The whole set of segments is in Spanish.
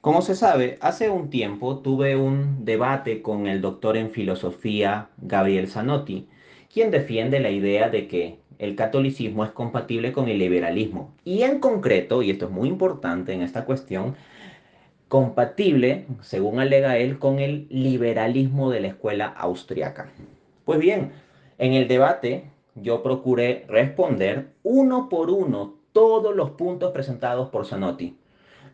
Como se sabe, hace un tiempo tuve un debate con el doctor en filosofía Gabriel Zanotti, quien defiende la idea de que el catolicismo es compatible con el liberalismo. Y en concreto, y esto es muy importante en esta cuestión, compatible, según alega él, con el liberalismo de la escuela austriaca. Pues bien, en el debate yo procuré responder uno por uno todos los puntos presentados por Zanotti.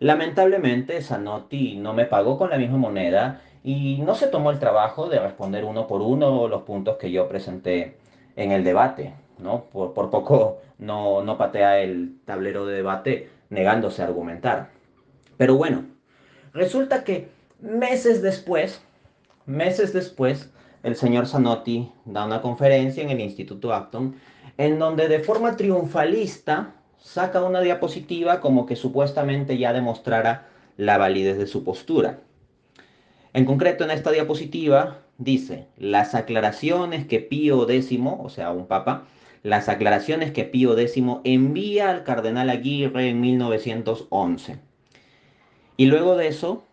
Lamentablemente, Zanotti no me pagó con la misma moneda y no se tomó el trabajo de responder uno por uno los puntos que yo presenté en el debate. ¿no? Por, por poco no, no patea el tablero de debate negándose a argumentar. Pero bueno, resulta que meses después, meses después, el señor Zanotti da una conferencia en el Instituto Acton en donde de forma triunfalista saca una diapositiva como que supuestamente ya demostrara la validez de su postura. En concreto, en esta diapositiva dice, las aclaraciones que Pío X, o sea, un papa, las aclaraciones que Pío X envía al cardenal Aguirre en 1911. Y luego de eso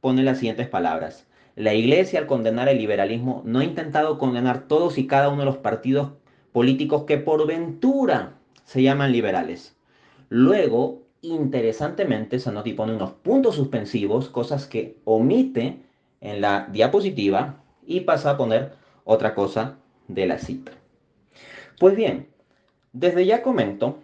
pone las siguientes palabras. La Iglesia al condenar el liberalismo no ha intentado condenar todos y cada uno de los partidos políticos que por ventura se llaman liberales. Luego, interesantemente, Zanotti pone unos puntos suspensivos, cosas que omite en la diapositiva y pasa a poner otra cosa de la cita. Pues bien, desde ya comento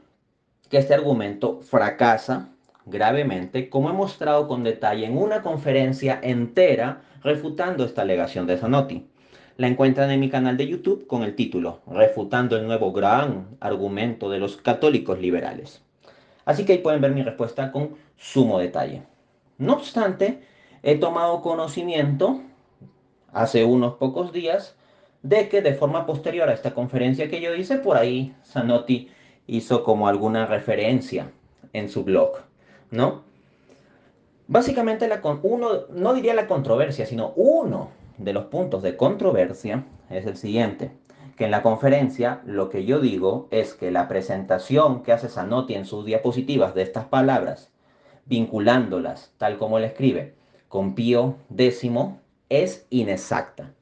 que este argumento fracasa gravemente, como he mostrado con detalle en una conferencia entera refutando esta alegación de Zanotti. La encuentran en mi canal de YouTube con el título Refutando el nuevo gran argumento de los católicos liberales. Así que ahí pueden ver mi respuesta con sumo detalle. No obstante, he tomado conocimiento hace unos pocos días de que de forma posterior a esta conferencia que yo hice, por ahí Zanotti hizo como alguna referencia en su blog, ¿no? Básicamente, la, uno, no diría la controversia, sino uno de los puntos de controversia es el siguiente que en la conferencia lo que yo digo es que la presentación que hace Zanotti en sus diapositivas de estas palabras, vinculándolas, tal como él escribe, con Pío X, es inexacta.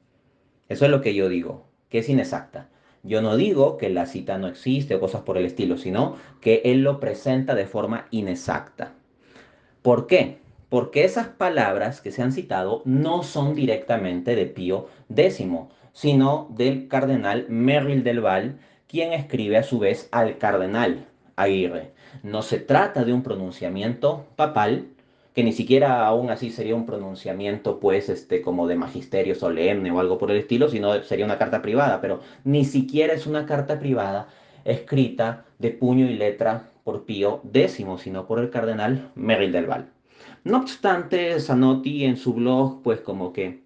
Eso es lo que yo digo, que es inexacta. Yo no digo que la cita no existe o cosas por el estilo, sino que él lo presenta de forma inexacta. ¿Por qué? Porque esas palabras que se han citado no son directamente de Pío X, sino del cardenal Merrill del Val, quien escribe a su vez al cardenal Aguirre. No se trata de un pronunciamiento papal, que ni siquiera aún así sería un pronunciamiento pues este como de magisterio solemne o algo por el estilo, sino sería una carta privada, pero ni siquiera es una carta privada escrita de puño y letra por Pío X, sino por el cardenal Merrill del Val. No obstante, Zanotti en su blog pues como que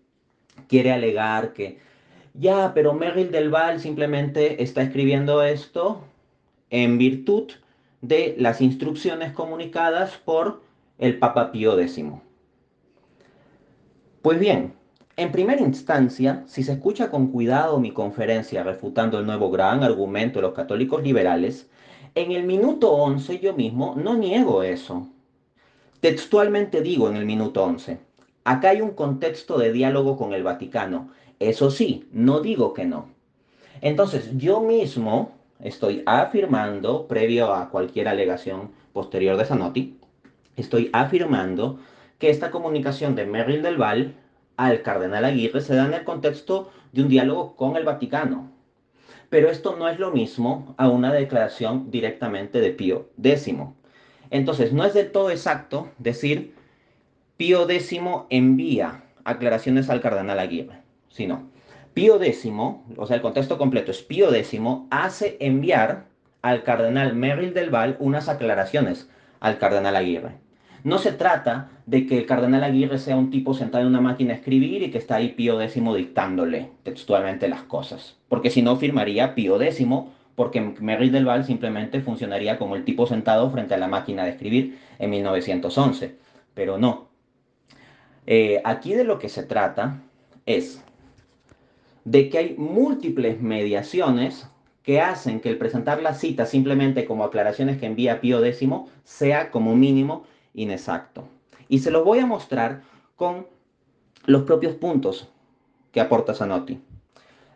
quiere alegar que ya, pero Merrill del Val simplemente está escribiendo esto en virtud de las instrucciones comunicadas por el Papa Pío X. Pues bien, en primera instancia, si se escucha con cuidado mi conferencia refutando el nuevo gran argumento de los católicos liberales, en el minuto 11 yo mismo no niego eso. Textualmente digo en el minuto 11, acá hay un contexto de diálogo con el Vaticano eso sí, no digo que no. Entonces, yo mismo estoy afirmando, previo a cualquier alegación posterior de Zanotti, estoy afirmando que esta comunicación de Merrill del Val al cardenal Aguirre se da en el contexto de un diálogo con el Vaticano. Pero esto no es lo mismo a una declaración directamente de Pío X. Entonces, no es del todo exacto decir Pío X envía aclaraciones al cardenal Aguirre sino Pío X, o sea, el contexto completo es Pío X hace enviar al cardenal Merrill del Val unas aclaraciones al cardenal Aguirre. No se trata de que el cardenal Aguirre sea un tipo sentado en una máquina a escribir y que está ahí Pío X dictándole textualmente las cosas, porque si no firmaría Pío X, porque Merrill del Val simplemente funcionaría como el tipo sentado frente a la máquina de escribir en 1911, pero no. Eh, aquí de lo que se trata es de que hay múltiples mediaciones que hacen que el presentar la cita simplemente como aclaraciones que envía Pío X sea como mínimo inexacto. Y se los voy a mostrar con los propios puntos que aporta Zanotti.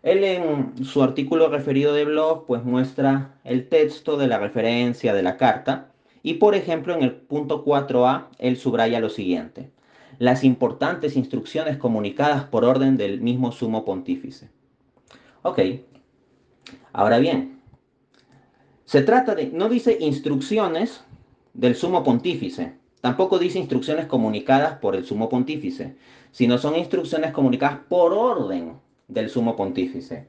Él en su artículo referido de blog pues muestra el texto de la referencia de la carta y por ejemplo en el punto 4a él subraya lo siguiente. Las importantes instrucciones comunicadas por orden del mismo sumo pontífice. Ok, ahora bien, se trata de, no dice instrucciones del sumo pontífice, tampoco dice instrucciones comunicadas por el sumo pontífice, sino son instrucciones comunicadas por orden del sumo pontífice.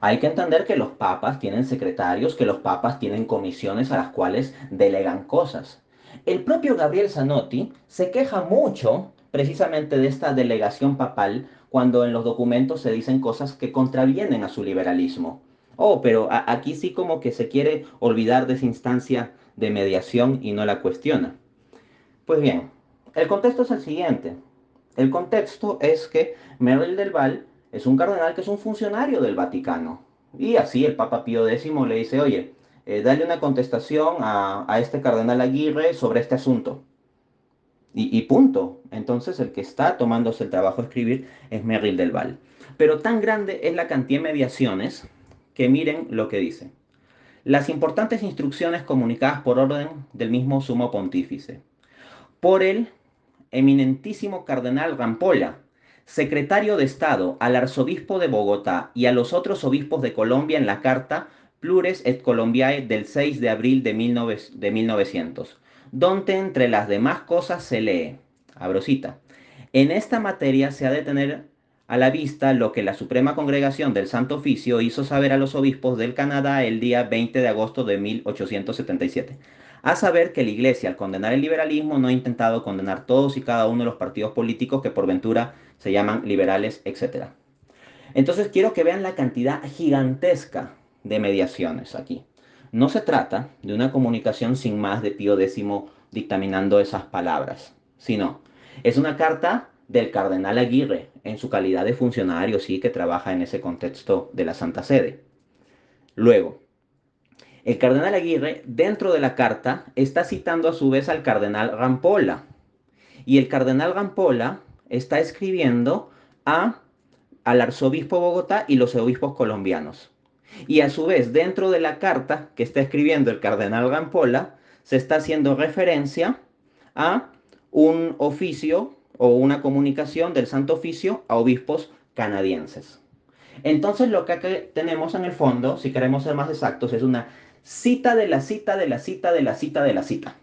Hay que entender que los papas tienen secretarios, que los papas tienen comisiones a las cuales delegan cosas. El propio Gabriel Zanotti se queja mucho precisamente de esta delegación papal cuando en los documentos se dicen cosas que contravienen a su liberalismo. Oh, pero aquí sí como que se quiere olvidar de esa instancia de mediación y no la cuestiona. Pues bien, el contexto es el siguiente. El contexto es que Merrill del Val es un cardenal que es un funcionario del Vaticano. Y así el Papa Pío X le dice, oye, eh, dale una contestación a, este cardenal Aguirre sobre este asunto. Y, y, punto. Entonces el que está tomándose el trabajo de escribir es Merrill del Val. Pero tan grande es la cantidad de mediaciones que miren lo que dice. Las importantes instrucciones comunicadas por orden del mismo sumo pontífice. Por el eminentísimo cardenal Rampolla, secretario de Estado al arzobispo de Bogotá y a los otros obispos de Colombia en la carta Plures et Colombiae del 6 de abril de, 1900, donde entre las demás cosas se lee, abrosita, en esta materia se ha de tener a la vista lo que la Suprema Congregación del Santo Oficio hizo saber a los obispos del Canadá el día 20 de agosto de 1877 a saber que la Iglesia, al condenar el liberalismo, no ha intentado condenar todos y cada uno de los partidos políticos que por ventura se llaman liberales, etc. Entonces quiero que vean la cantidad gigantesca de mediaciones aquí. No se trata de una comunicación sin más de Pío X dictaminando esas palabras, sino es una carta del cardenal Aguirre en su calidad de funcionario, sí, que trabaja en ese contexto de la Santa Sede. Luego, el cardenal Aguirre, dentro de la carta, está citando a su vez al cardenal Rampola. Y el cardenal Rampola está escribiendo a, al arzobispo Bogotá y los obispos colombianos. Y a su vez, dentro de la carta que está escribiendo el cardenal Rampola, se está haciendo referencia a un oficio o una comunicación del Santo Oficio a obispos canadienses. Entonces lo que tenemos en el fondo, si queremos ser más exactos, es una cita de la cita de la cita de la cita de la cita.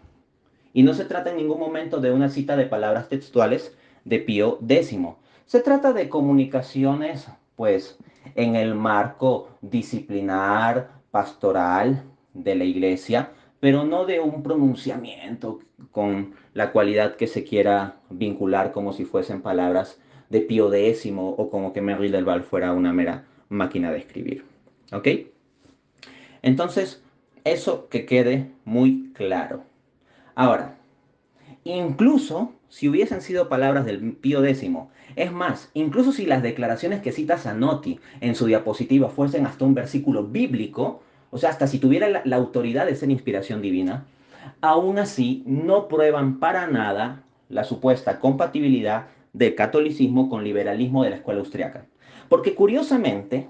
Y no se trata en ningún momento de una cita de palabras textuales de Pío X. Se trata de comunicaciones, pues, en el marco disciplinar, pastoral de la iglesia, pero no de un pronunciamiento con la cualidad que se quiera vincular como si fuesen palabras de Pío X o como que Merrill del Val fuera una mera máquina de escribir. ¿Ok? Entonces, eso que quede muy claro. Ahora, incluso si hubiesen sido palabras del Pío X, es más, incluso si las declaraciones que cita Zanotti en su diapositiva fuesen hasta un versículo bíblico, o sea, hasta si tuviera la, la autoridad de ser inspiración divina, aún así no prueban para nada la supuesta compatibilidad del catolicismo con liberalismo de la escuela austriaca. Porque curiosamente,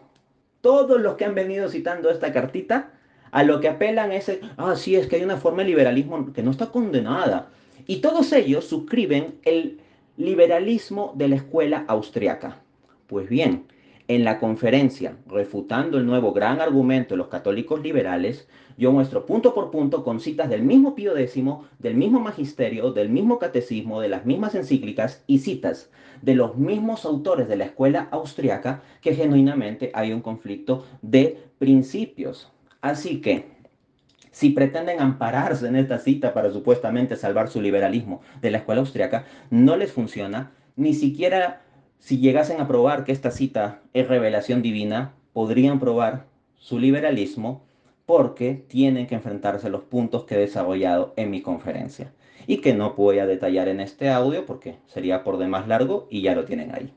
todos los que han venido citando esta cartita a lo que apelan es, ah, sí, es que hay una forma de liberalismo que no está condenada. Y todos ellos suscriben el liberalismo de la escuela austriaca. Pues bien, en la conferencia, refutando el nuevo gran argumento de los católicos liberales, yo muestro punto por punto con citas del mismo Pío X, del mismo magisterio, del mismo catecismo, de las mismas encíclicas y citas de los mismos autores de la escuela austriaca que genuinamente hay un conflicto de principios. Así que, si pretenden ampararse en esta cita para supuestamente salvar su liberalismo de la escuela austriaca, no les funciona, ni siquiera si llegasen a probar que esta cita es revelación divina, podrían probar su liberalismo porque tienen que enfrentarse a los puntos que he desarrollado en mi conferencia y que no voy a detallar en este audio porque sería por demás largo y ya lo tienen ahí.